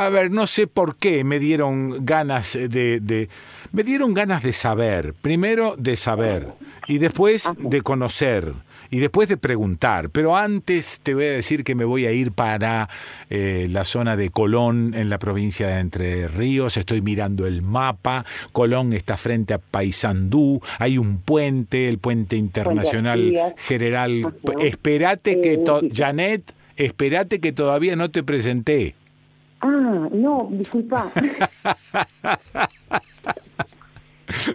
A ver, no sé por qué me dieron ganas de, de, me dieron ganas de saber, primero de saber y después de conocer y después de preguntar. Pero antes te voy a decir que me voy a ir para eh, la zona de Colón, en la provincia de Entre Ríos. Estoy mirando el mapa. Colón está frente a Paysandú. Hay un puente, el puente internacional general. Esperate que, Janet, esperate que todavía no te presenté. Ah, no, disculpa.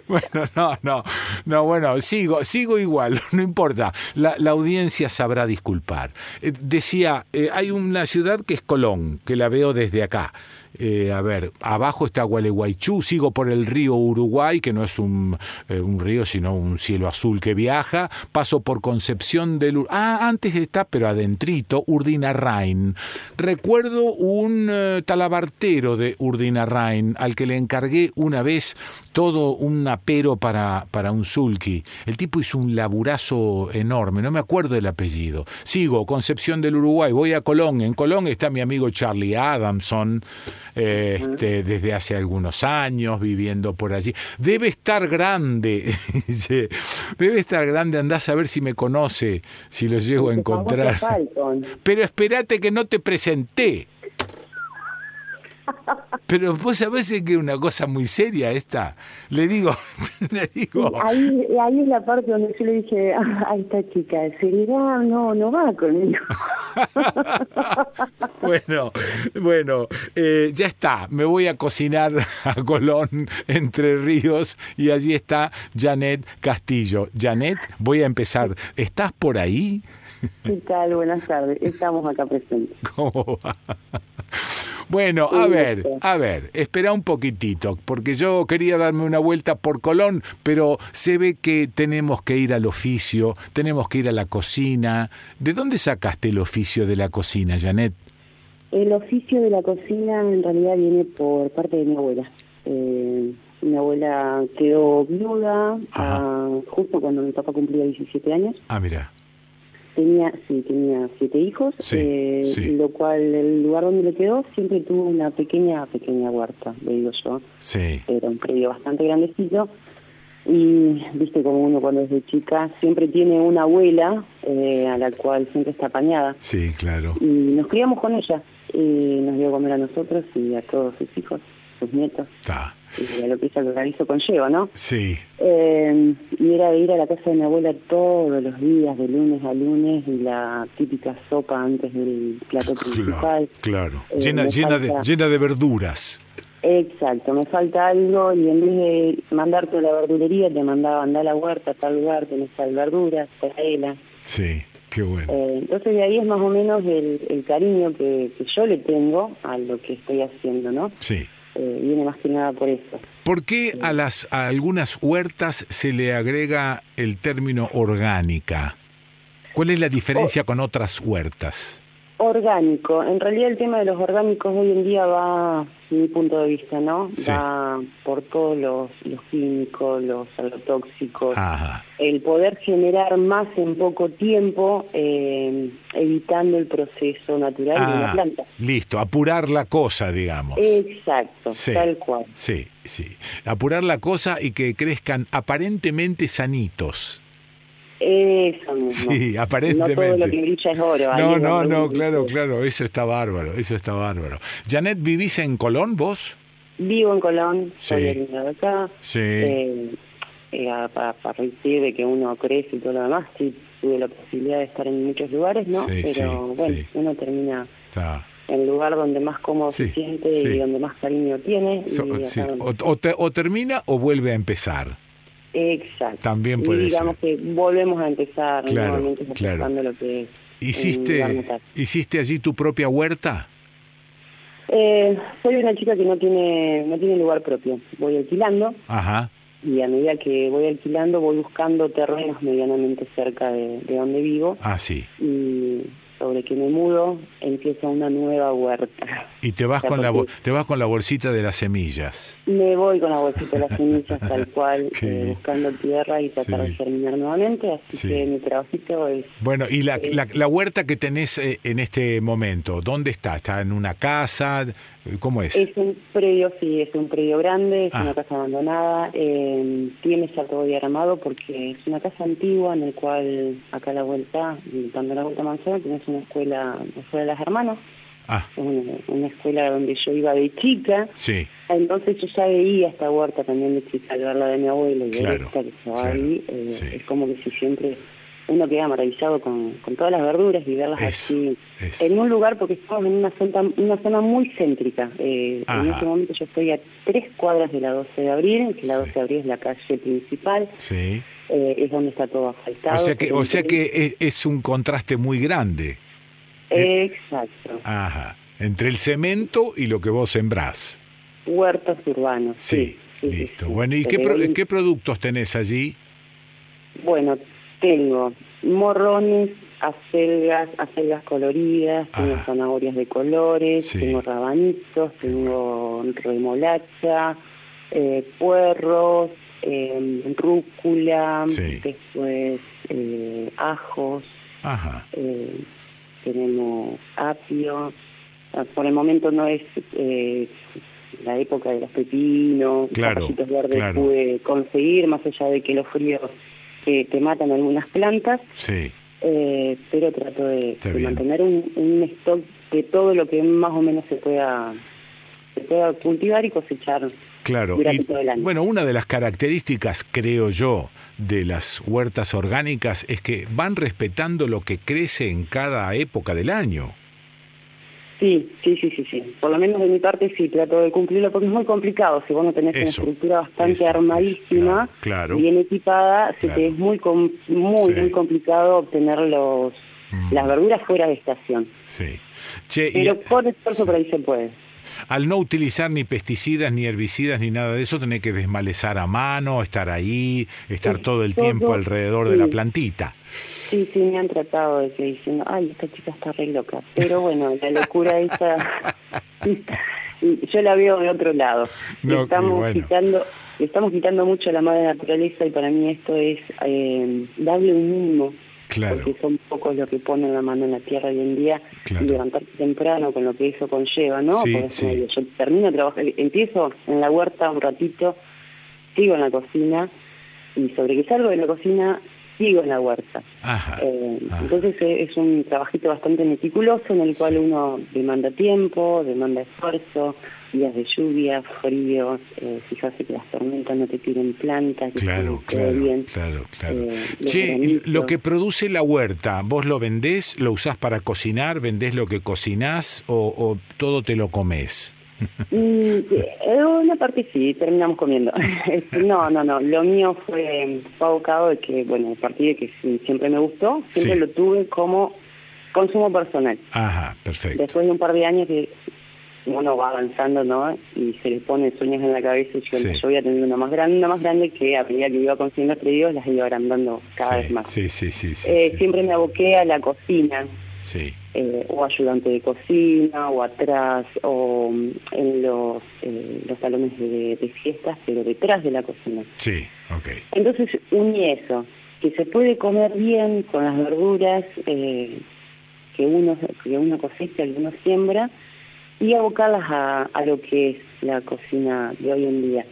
Bueno, no, no, no, bueno, sigo, sigo igual, no importa, la, la audiencia sabrá disculpar. Eh, decía, eh, hay una ciudad que es Colón, que la veo desde acá. Eh, a ver, abajo está Gualeguaychú, sigo por el río Uruguay, que no es un, eh, río, sino un cielo azul que viaja, paso por Concepción del... Ah, antes está, pero adentrito, Urdinarrain. Recuerdo un uh, talabartero de Urdinarrain, al que le encargué una vez todo un apero para, para un sulky. El tipo hizo un laburazo enorme, no me acuerdo del apellido. Sigo, Concepción del Uruguay, voy a Colón. En Colón está mi amigo Charlie Adamson este, desde hace algunos años, viviendo por allí. Debe estar grande, debe estar grande, andás a ver si me conoce, si lo llego a encontrar. Pero espérate que no te presenté. Pero vos sabés que es una cosa muy seria esta. Le digo, le digo. ahí, ahí es la parte donde yo le dije a esta chica, seriedad no, no va conmigo. bueno, bueno, eh, ya está. Me voy a cocinar a Colón, Entre Ríos, y allí está Janet Castillo. Janet, voy a empezar. ¿Estás por ahí? ¿Qué tal? Buenas tardes. Estamos acá presentes. ¿Cómo va? Bueno, a ver, a ver, espera un poquitito, porque yo quería darme una vuelta por Colón, pero se ve que tenemos que ir al oficio, tenemos que ir a la cocina. ¿De dónde sacaste el oficio de la cocina, Janet? El oficio de la cocina en realidad viene por parte de mi abuela. Eh, mi abuela quedó viuda ah, justo cuando mi papá cumplía 17 años. Ah, mira. Tenía, sí, tenía siete hijos, eh, lo cual el lugar donde le quedó siempre tuvo una pequeña, pequeña huerta, le digo yo. Sí. Era un predio bastante grandecito y viste como uno cuando es de chica siempre tiene una abuela eh, a la cual siempre está apañada. Sí, claro. Y nos criamos con ella y nos dio a comer a nosotros y a todos sus hijos, sus nietos. Está y a lo que ella organizo conlleva, ¿no? Sí. Eh, y era de ir a la casa de mi abuela todos los días, de lunes a lunes, y la típica sopa antes del plato principal. Claro, eh, llena, llena, de, llena de verduras. Exacto, me falta algo y en vez de mandarte a la verdulería te mandaba andar a la huerta, a tal lugar, tenés tal verduras, traela. Sí, qué bueno. Eh, entonces de ahí es más o menos el, el cariño que, que yo le tengo a lo que estoy haciendo, ¿no? Sí. Eh, viene más que nada por eso. ¿Por qué a, las, a algunas huertas se le agrega el término orgánica? ¿Cuál es la diferencia con otras huertas? Orgánico. En realidad el tema de los orgánicos hoy en día va, mi punto de vista, ¿no? Va por todos los, los químicos, los agrotóxicos. El poder generar más en poco tiempo, eh, evitando el proceso natural de una ah, planta. Listo, apurar la cosa, digamos. Exacto, tal cual. Sí, sí. Apurar la cosa y que crezcan aparentemente sanitos. Eso mismo. Sí, aparentemente. No todo lo que brilla es oro. No, no, no, claro, claro, eso está bárbaro, eso está bárbaro. Janet, ¿vivís en Colón vos? Vivo en Colón, soy de acá. Sí. Eh, eh, a, partir de que uno crece y todo lo demás, sí, tuve la posibilidad de estar en muchos lugares, ¿no? Pero bueno, uno termina en el lugar donde más cómodo se siente y donde más cariño tiene. o, o termina o vuelve a empezar. Exacto. También puede y digamos que volvemos a empezar claro, nuevamente lo que ¿Hiciste, ¿Hiciste allí tu propia huerta? Eh, soy una chica que no tiene no tiene lugar propio. Voy alquilando. Ajá. Y a medida que voy alquilando voy buscando terrenos medianamente cerca de, donde vivo. Ah, sí. Y, sobre que me mudo, empieza una nueva huerta. Y te vas con la te vas con la bolsita de las semillas. Me voy con la bolsita de las semillas tal cual, eh, buscando tierra y tratar de germinar nuevamente, así que mi trabajito es... Bueno, y la, la, huerta que tenés eh, en este momento, ¿dónde está? ¿Está en una casa? ¿Cómo es? Es un predio, sí, es un predio grande, es ah. una casa abandonada, eh, tiene ya todo diagramado porque es una casa antigua en el cual acá a la vuelta, dando la vuelta a manzana, tenés una escuela, la escuela de las hermanas, ah. una, escuela donde yo iba de chica, sí. entonces yo ya veía esta huerta también de chica, al verla de mi abuelo y claro, esta que estaba ahí, eh, es como que si siempre uno queda maravillado con, con todas las verduras y verlas así en un lugar porque estamos en una zona, una zona muy céntrica. Eh, en este momento yo estoy a tres cuadras de la 12 de abril, que la 12 de abril es la calle principal. Sí. Eh, es donde está todo asfaltado. O sea que, o sea que es, un contraste muy grande. Exacto. Ajá. Entre el cemento y lo que vos sembrás. Huertos urbanos. Sí, listo. bueno, ¿y qué, qué productos tenés allí? Bueno, tengo morrones, acelgas, acelgas coloridas, tengo zanahorias de colores, tengo rabanitos, tengo remolacha, eh, puerros, eh, rúcula, después eh, ajos, eh, tenemos apio. Ah, por el momento no es eh, la época de los pepinos, claro, los verdes pude conseguir, más allá de que los fríos que, matan algunas plantas. Sí. Eh, pero trato de, mantener un, stock de todo lo que más o menos se pueda se pueda cultivar y cosechar claro. durante todo el año. Bueno, una de las características, creo yo, de las huertas orgánicas es que van respetando lo que crece en cada época del año. Sí, sí, sí, sí, sí. Por lo menos de mi parte sí, trato de cumplirlo porque es muy complicado. Si vos no tenés una estructura bastante armadísima, bien equipada, se te es muy, muy, muy complicado obtener los, mm. las verduras fuera de estación. Sí. Pero por esfuerzo por ahí se puede. Al no utilizar ni pesticidas, ni herbicidas, ni nada de eso, tenés que desmalezar a mano, estar ahí, estar todo el tiempo alrededor de la plantita. Sí, sí, me han tratado de que diciendo, ay, esta chica está re loca. Pero bueno, la locura esa, yo la veo de otro lado. estamos quitando estamos quitando mucho la madre naturaleza y para mí esto es eh, darle un mínimo. Claro. Porque son pocos los que ponen la mano en la tierra hoy en día y levantarse temprano con lo que eso conlleva, ¿no? Sí, Yo termino de trabajar, empiezo en la huerta un ratito, sigo en la cocina y sobre que salgo de la cocina sigo en la huerta. Eh, entonces eh, es un trabajito bastante meticuloso en el cual uno demanda tiempo, demanda esfuerzo, días de lluvia, fríos, eh, fijarse que las tormentas no te tiren plantas, que claro, claro, bien. claro, claro. che, lo que produce la huerta, ¿vos lo vendés, lo usás para cocinar, vendés lo que cocinás o, o todo te lo comes? Mm, una parte sí, terminamos comiendo. no, no, no. Lo mío fue, abocado de que, bueno, a partir de que siempre me gustó, siempre lo tuve como consumo personal. Ajá, perfecto. Después de un par de años que uno va avanzando, ¿no? Y se le pone sueños en la cabeza y yo, yo voy a tener una más grande, una más grande que a medida que iba consiguiendo pedidos las iba agrandando cada vez más. Sí, sí, sí. Eh, siempre me aboqué a la cocina. Sí. Eh, o ayudante de cocina, o atrás, o mm, en los, eh, los salones de, fiestas, pero detrás de la cocina. Sí, ok. Entonces uní eso, que se puede comer bien con las verduras eh, que uno que uno cosecha, que uno siembra, y abocarlas a, a lo que es la cocina de hoy en día.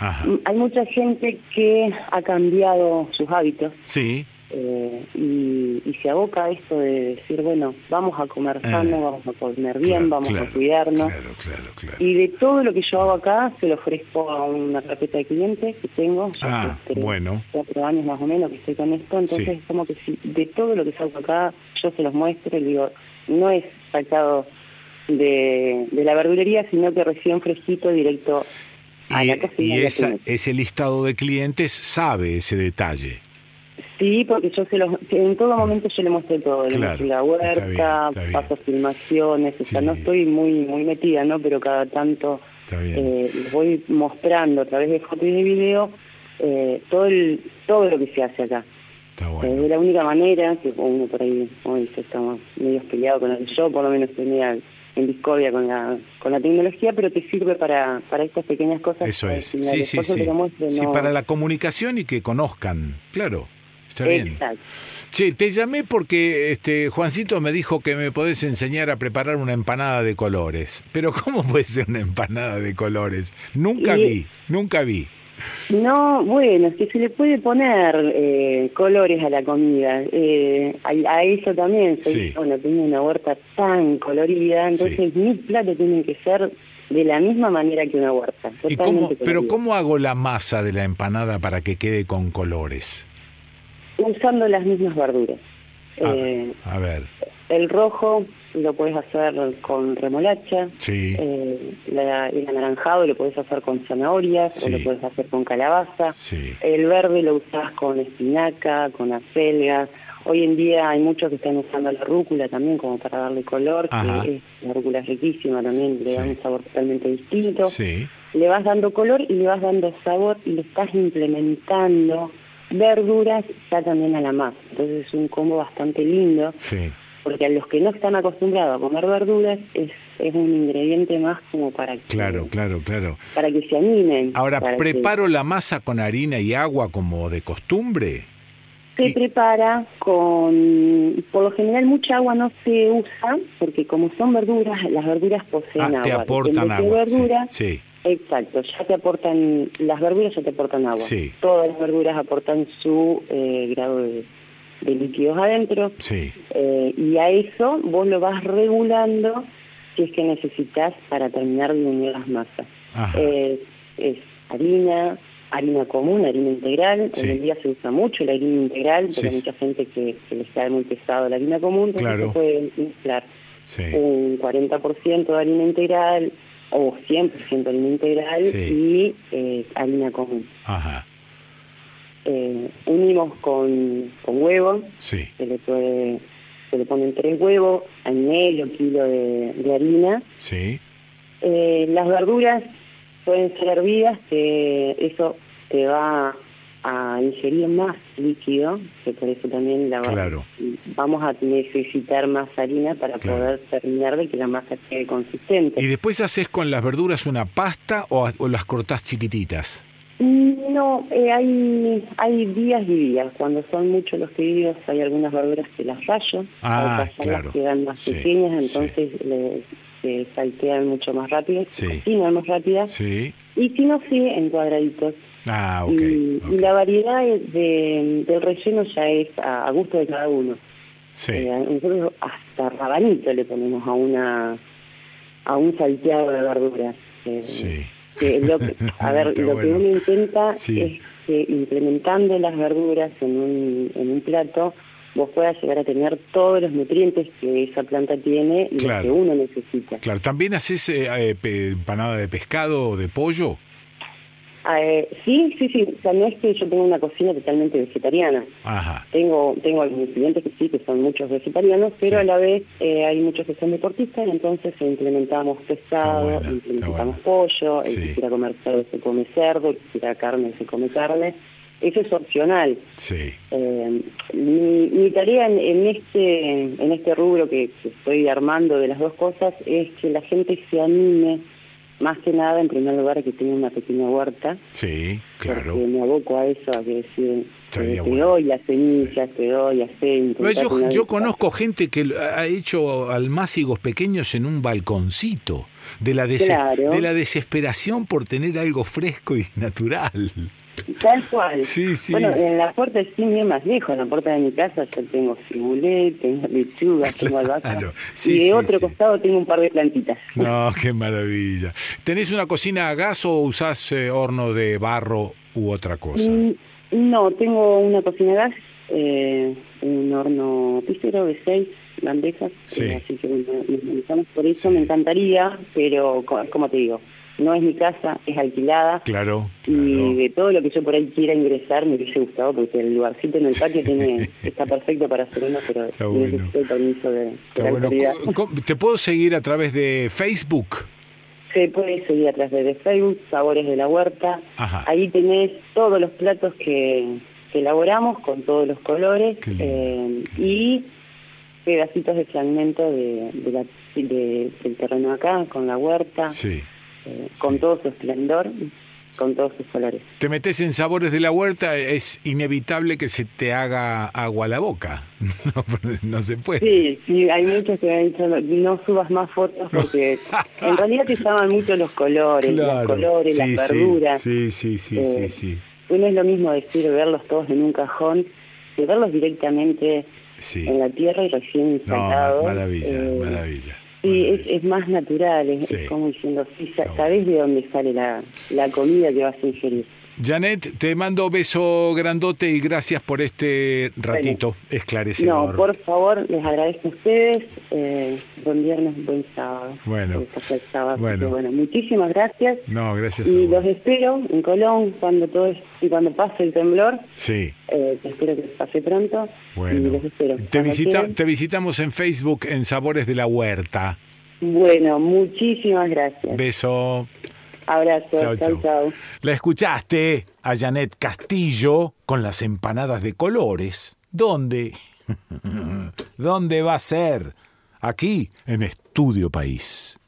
Mm, hay mucha gente que ha cambiado sus hábitos. Sí. Eh, y, se aboca a esto de decir, bueno, vamos a comer ah. sano, vamos a comer bien, vamos a cuidarnos. y de todo lo que yo hago acá, se lo ofrezco a una carpeta de clientes que tengo, ya ah, bueno. cuatro años más o menos que estoy con esto, entonces es como que si, de todo lo que hago acá, yo se los muestro y digo, no es sacado de, de la verdulería, sino que recién fresquito directo a la cocina. Y esa, ese listado de clientes sabe ese detalle. Sí, porque yo se los, en todo momento yo le muestro todo, le muestro la huerta, paso filmaciones, o sea, no estoy muy muy metida, ¿no? Pero cada tanto eh, les voy mostrando a través de fotos y de video eh, todo el, todo lo que se hace acá. Es la única manera que uno por ahí, hoy estamos medio peleados con el yo, por lo menos tenía en discordia con la con la tecnología, pero te sirve para, para estas pequeñas cosas. Eso es, sí, sí, sí. sí, para la comunicación y que conozcan, claro, está bien. Exacto. Sí, te llamé porque este Juancito me dijo que me podés enseñar a preparar una empanada de colores. Pero ¿cómo puede ser una empanada de colores? Nunca vi, nunca vi. No, bueno, es que se le puede poner eh, colores a la comida. Eh, a, eso también, soy, bueno, tengo una huerta tan colorida, entonces mis platos tienen que ser de la misma manera que una huerta. pero ¿cómo hago la masa de la empanada para que quede con colores? Usando las mismas verduras. a eh, ver. el rojo lo puedes hacer con remolacha, eh, el anaranjado lo puedes hacer con zanahorias o lo puedes hacer con calabaza, el verde lo usas con espinaca, con acelga. Hoy en día hay muchos que están usando la rúcula también como para darle color, que la rúcula es riquísima también, le da un sabor totalmente distinto. Le vas dando color y le vas dando sabor y le estás implementando verduras ya también a la masa. Entonces es un combo bastante lindo. Sí porque a los que no están acostumbrados a comer verduras es, es un ingrediente más como para que, claro, claro, claro. para que se animen. Ahora, ¿preparo la masa con harina y agua como de costumbre? Se prepara con, por lo general mucha agua no se usa, porque como son verduras, las verduras poseen ah, agua. te aportan agua, sí, Exacto, ya te aportan, las verduras ya te aportan agua. Sí. Todas las verduras aportan su eh, grado de de líquidos adentro. Sí. Eh, y a eso vos lo vas regulando si es que necesitas para terminar de unir las masas. es harina, harina común, harina integral. Hoy en día se usa mucho la harina integral, pero hay mucha gente que, que le está muy pesado la harina común, entonces claro. se puede mezclar un 40% de harina integral o 100% harina integral y eh, harina común. Ajá eh, unimos con, con huevo, sí. se le puede se le ponen tres huevos, al medio kilo de, harina. Sí. Eh, las verduras pueden ser hervidas, que eso te va a ingerir más líquido, que por eso también la claro. vamos a necesitar más harina para poder terminar de que la masa quede consistente. ¿Y después haces con las verduras una pasta o, o las cortás chiquititas? No, eh, hay, hay días y días. Cuando son muchos los pedidos, hay algunas verduras que las rayo, ah, otras quedan más pequeñas, entonces se saltean mucho más rápido, se cocinan más rápidas. Y si no, sí, en cuadraditos. Ah, y, la variedad de, del relleno ya es a, gusto de cada uno. Eh, nosotros hasta rabanito le ponemos a una a un salteado de verduras. Eh, sí lo a ver, lo que uno intenta es que implementando las verduras en un, en un plato, vos puedas llegar a tener todos los nutrientes que esa planta tiene y que uno necesita. Claro, ¿también haces eh, eh empanada de pescado o de pollo? Eh, sí, sí, sí. O sea, no es que yo tenga una cocina totalmente vegetariana. Ajá. Tengo, tengo algunos clientes que sí, que son muchos vegetarianos, pero a la vez eh, hay muchos que son deportistas, entonces implementamos pescado, implementamos pollo, el que quiera comer cerdo se come cerdo, el que quiera carne se come carne. Eso es opcional. Sí. Eh, mi, mi, tarea en, este en este rubro que estoy armando de las dos cosas es que la gente se anime más que nada, en primer lugar, que tenga una pequeña huerta. Sí, claro. Porque me aboco a eso, a que decir, te doy las semillas, te doy aceite. Yo, yo conozco gente que ha hecho almácigos pequeños en un balconcito, de la, de la desesperación por tener algo fresco y natural. Tal cual. Sí, sí. Bueno, en la puerta estoy bien más lejos, en la puerta de mi casa yo tengo cibulet, tengo lechuga, tengo albahaca. y de otro costado tengo un par de plantitas. No, qué maravilla. ¿Tenés una cocina a gas o usás eh, horno de barro u otra cosa? Mm, no, tengo una cocina a gas, eh, un horno pícero de seis bandejas, eh, así que nos por eso, me encantaría, pero como te digo, no es mi casa, es alquilada. Claro, Y de todo lo que yo por ahí quiera ingresar me hubiese gustado porque el lugarcito en el patio tiene está perfecto para hacer uno, pero necesito el permiso de, la ¿Te puedo seguir a través de Facebook? Se puede seguir a través de Facebook, Sabores de la Huerta. Ahí tenés todos los platos que, que elaboramos con todos los colores eh, y pedacitos de fragmento de, del terreno acá, con la huerta, eh, con todo su esplendor con todos sus colores. Te metes en sabores de la huerta, es inevitable que se te haga agua a la boca. No, se puede. Sí, sí, hay muchos que me han dicho no subas más fotos porque en realidad te llaman mucho los colores, los colores, las verduras. Sí, sí, sí, sí, sí. Eh, no es lo mismo decir verlos todos en un cajón que verlos directamente en la tierra y recién instalados. maravilla, eh, maravilla. Sí, es, más natural, es, como diciendo, sí, sabes de dónde sale la, la comida que vas a ingerir. Janet, te mando beso grandote y gracias por este ratito esclarecedor. No, por favor, les agradezco a ustedes. Eh, buen viernes, buen sábado. Bueno, bueno. bueno. muchísimas gracias. No, gracias. Y los espero en Colón cuando todo y cuando pase el temblor. Sí. Eh, espero que pase pronto. Bueno. los espero. Te, visita, te visitamos en Facebook en Sabores de la Huerta. Bueno, muchísimas gracias. Beso. Abrazo, chao, chao. La escuchaste a Janet Castillo con las empanadas de colores. ¿Dónde? ¿Dónde va a ser? Aquí, en Estudio País.